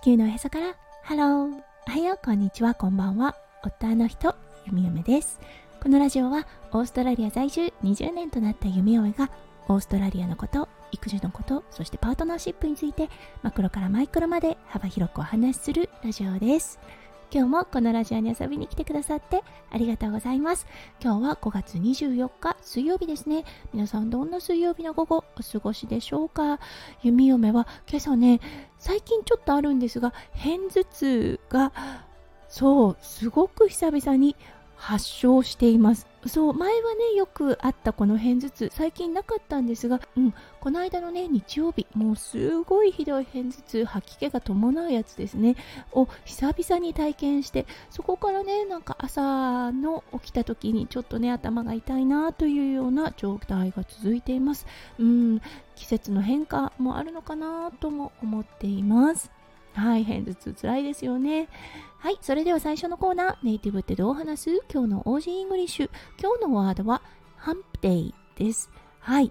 地球のへそから。ハローおはよう。こんにちは。こんばんは。夫の人。ゆみよめです。このラジオはオーストラリア在住。20年となったゆみよめがオーストラリアのこと育児のことそしてパートナーシップについてマクロからマイクロまで幅広くお話しするラジオです。今日もこのラジオに遊びに来てくださってありがとうございます。今日は5月24日水曜日ですね。皆さんどんな水曜日の午後お過ごしでしょうか？弓嫁は今朝ね、最近ちょっとあるんですが、片頭痛がそう、すごく久々に発症しています。そう前はねよくあったこの片頭痛。最近なかったんですが、うん、この間のね日曜日もうすごいひどい片頭痛吐き気が伴うやつですね。を久々に体験してそこからねなんか朝の起きた時にちょっとね頭が痛いなというような状態が続いています。うん季節の変化もあるのかなとも思っています。はい偏頭痛つらいですよねはい、それでは最初のコーナー、ネイティブってどう話す？今日の Aussie English。今日のワードは、 hump day です。はい、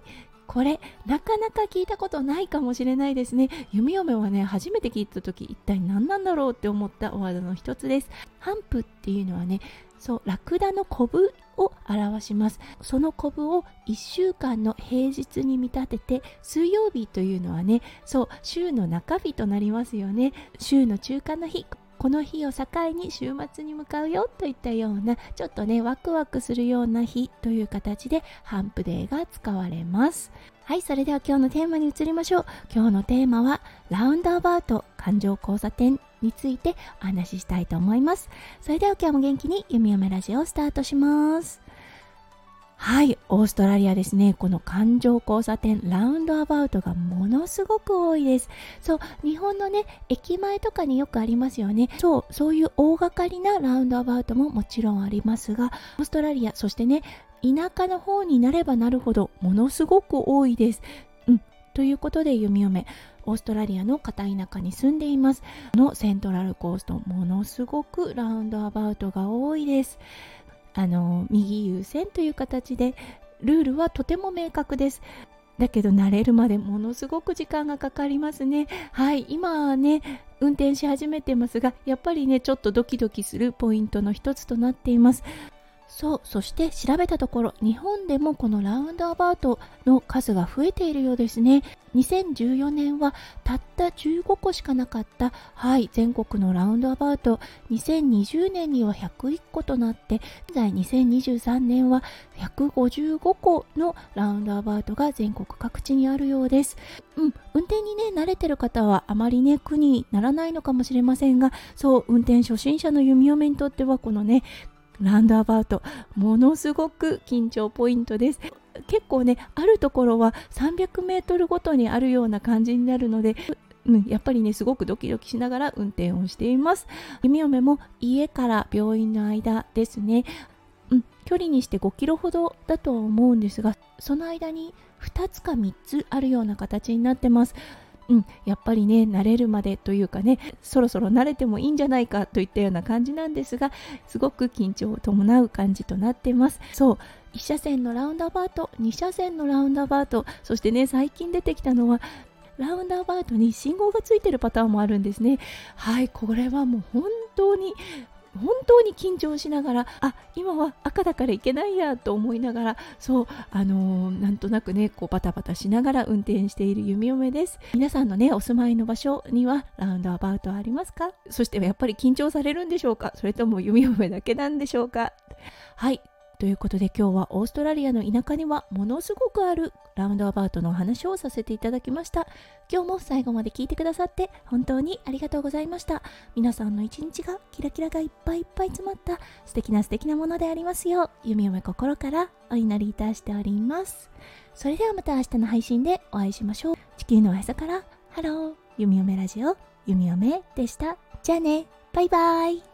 これなかなか聞いたことないかもしれないですね弓嫁はね初めて聞いた時一体何なんだろうって思ったワードの一つです hump っていうのはねそうラクダのコブを表します。そのコブを1週間の平日に見立てて水曜日というのはねそう週の中日となりますよね。週の中間の日この日を境に週末に向かうよといったようなちょっとねワクワクするような日という形でハンプデーが使われます。はいそれでは今日のテーマに移りましょう。今日のテーマはラウンドアバウト感情交差点。についてお話ししたいと思いますそれでは今日も元気に弓嫁ラジオをスタートしますはい、オーストラリアですね。この環状交差点、ラウンドアバウトがものすごく多いです。そう、日本のね、駅前とかによくありますよね。そう、そういう大掛かりなラウンドアバウトももちろんありますが、オーストラリア、そしてね、田舎の方になればなるほど、ものすごく多いです。ということで、読み読め。オーストラリアの片田舎に住んでいます。のセントラルコースト、ものすごくラウンドアバウトが多いです。あの右優先という形でルールはとても明確ですだけど慣れるまでものすごく時間がかかりますねはい今はね運転し始めてますがやっぱりねちょっとドキドキするポイントの一つとなっていますそうそして調べたところ日本でもこのラウンドアバウトの数が増えているようですね。2014年はたった15個しかなかったはい全国のラウンドアバウト。2020年には101個となって現在2023年は155個のラウンドアバウトが全国各地にあるようです。うん運転にね慣れてる方はあまりね苦にならないのかもしれませんがそう運転初心者の弓嫁にとってはこのねランドアバウトものすごく緊張ポイントです。結構ねあるところは300メートルごとにあるような感じになるのでうん、やっぱりねすごくドキドキしながら運転をしています。弓嫁も家から病院の間ですね。うん、距離にして5キロほどだとは思うんですがその間に2つか3つあるような形になってます。うん、やっぱりね慣れるまでというかねそろそろ慣れてもいいんじゃないかといったような感じなんですがすごく緊張を伴う感じとなってます。そう1車線のラウンドアバウト2車線のラウンドアバウトそしてね最近出てきたのはラウンドアバウトに信号がついてるパターンもあるんですね。はいこれはもう本当に本当に緊張しながらあ今は赤だからいけないやと思いながらそうあのー、なんとなくねこうバタバタしながら運転している弓嫁です。皆さんのねお住まいの場所にはラウンドアバウトありますか？そしてやっぱり緊張されるんでしょうか？それとも弓嫁だけなんでしょうか？はい。ということで今日はオーストラリアの田舎にはものすごくあるラウンドアバウトのお話をさせていただきました。今日も最後まで聞いてくださって本当にありがとうございました。皆さんの一日がキラキラがいっぱいいっぱい詰まった素敵な素敵なものでありますよう弓嫁心からお祈りいたしております。それではまた明日の配信でお会いしましょう。地球のおへそからハロー弓嫁ラジオ弓嫁でした。じゃあね。バイバイ。